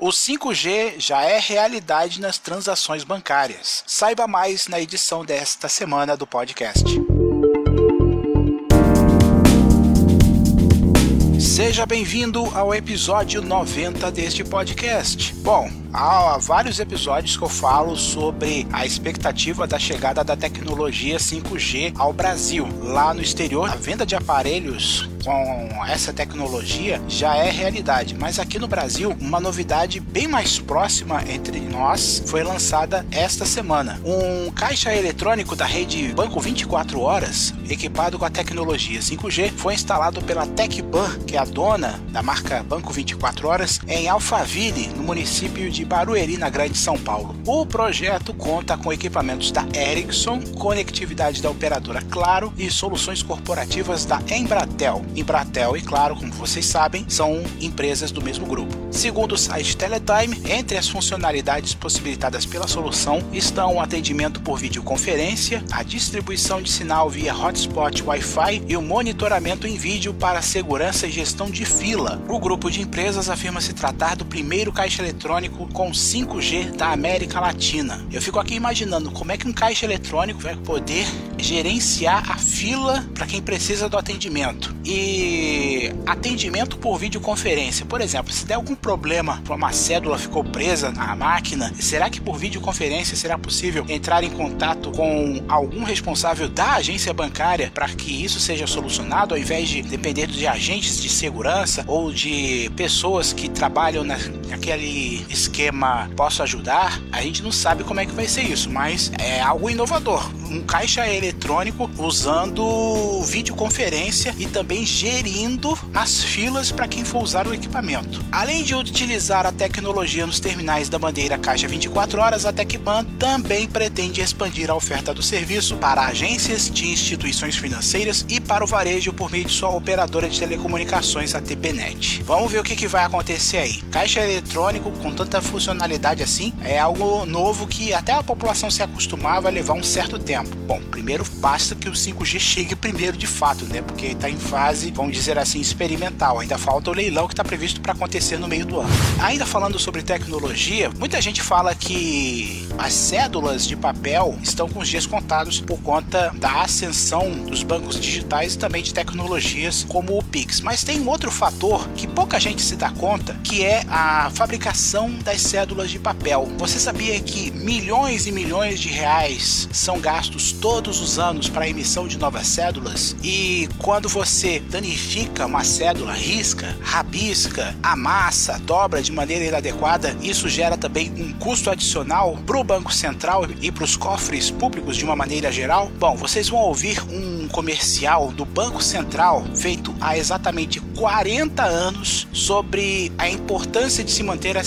O 5G já é realidade nas transações bancárias. Saiba mais na edição desta semana do podcast. Seja bem-vindo ao episódio 90 deste podcast. Bom, há vários episódios que eu falo sobre a expectativa da chegada da tecnologia 5G ao Brasil. Lá no exterior, a venda de aparelhos com essa tecnologia já é realidade, mas aqui no Brasil, uma novidade bem mais próxima entre nós foi lançada esta semana. Um caixa eletrônico da rede Banco 24 Horas, equipado com a tecnologia 5G, foi instalado pela Tecban, que é a dona da marca Banco 24 Horas, em Alphaville, no município de Barueri, na Grande São Paulo. O projeto conta com equipamentos da Ericsson, conectividade da operadora Claro e soluções corporativas da Embratel. Embratel e Claro, como vocês sabem, são empresas do mesmo grupo. Segundo o site Teletime, entre as funcionalidades possibilitadas pela solução estão o atendimento por videoconferência, a distribuição de sinal via hotspot Wi-Fi e o monitoramento em vídeo para segurança e gestão de fila. O grupo de empresas afirma se tratar do primeiro caixa eletrônico com 5G da América Latina. Eu fico aqui imaginando como é que um caixa eletrônico vai poder gerenciar a fila para quem precisa do atendimento. E atendimento por videoconferência. Por exemplo, se der algum problema, uma cédula ficou presa na máquina, será que por videoconferência será possível entrar em contato com algum responsável da agência bancária para que isso seja solucionado, ao invés de depender de agentes de segurança ou de pessoas que trabalham naquele esquema posso ajudar? A gente não sabe como é que vai ser isso, mas é algo inovador. Um caixa eletrônico usando videoconferência e também gerindo as filas para quem for usar o equipamento. Além de utilizar a tecnologia nos terminais da bandeira Caixa 24 Horas, a Tecban também pretende expandir a oferta do serviço para agências de instituições financeiras e para o varejo por meio de sua operadora de telecomunicações, a TPNet. Vamos ver o que, que vai acontecer aí. Caixa eletrônico com tanta funcionalidade assim é algo novo que até a população se acostumar vai levar um certo tempo. Bom, primeiro basta que o 5G chegue primeiro de fato, né? Porque está em fase, vamos dizer assim, experimental. Ainda falta o leilão que está previsto para acontecer no meio do ano. Ainda falando sobre tecnologia, muita gente fala que as cédulas de papel estão com os dias contados por conta da ascensão dos bancos digitais e também de tecnologias como o Pix. Mas tem um outro fator que pouca gente se dá conta, que é a fabricação das cédulas de papel. Você sabia que milhões e milhões de reais são gastos todos os anos para a emissão de novas cédulas? E quando você danifica uma cédula, risca, rabisca, amassa, dobra de maneira inadequada, isso gera também um custo adicional para o Banco Central e para os cofres públicos de uma maneira geral? Bom, vocês vão ouvir um comercial do Banco Central feito há exatamente 40 anos sobre a importância de se manter as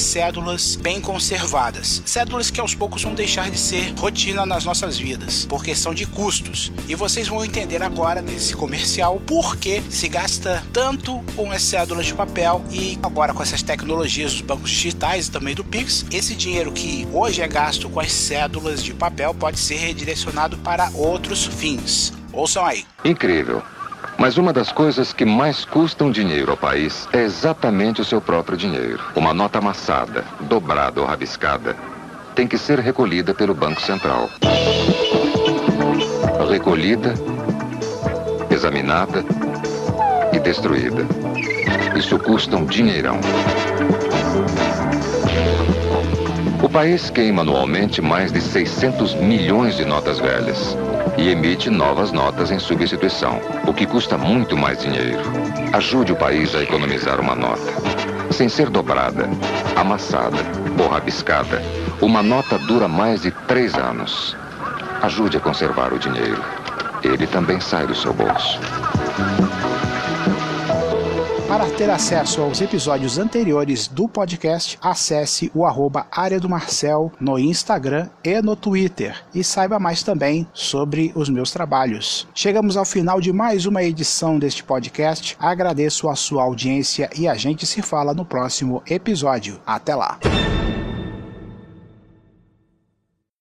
cédulas bem conservadas. Cédulas que aos poucos vão deixar de ser rotina nas nossas vidas, por questão de custos. E vocês vão entender agora nesse comercial por que se gasta tanto com as cédulas de papel e agora com essas tecnologias dos bancos digitais e também do Pix, esse dinheiro que hoje é gasto com as cédulas de papel pode ser redirecionado para outros fins. Ouçam aí. Incrível. Mas uma das coisas que mais custam dinheiro ao país é exatamente o seu próprio dinheiro. Uma nota amassada, dobrada ou rabiscada tem que ser recolhida pelo Banco Central. Recolhida, examinada e destruída. Isso custa um dinheirão. O país queima anualmente mais de 600 milhões de notas velhas e emite novas notas em substituição, o que custa muito mais dinheiro. Ajude o país a economizar uma nota. Sem ser dobrada, amassada ou rabiscada, uma nota dura mais de três anos. Ajude a conservar o dinheiro. Ele também sai do seu bolso. Para ter acesso aos episódios anteriores do podcast, acesse o arroba Área do Marcel no Instagram e no Twitter e saiba mais também sobre os meus trabalhos. Chegamos ao final de mais uma edição deste podcast. Agradeço a sua audiência e a gente se fala no próximo episódio. Até lá!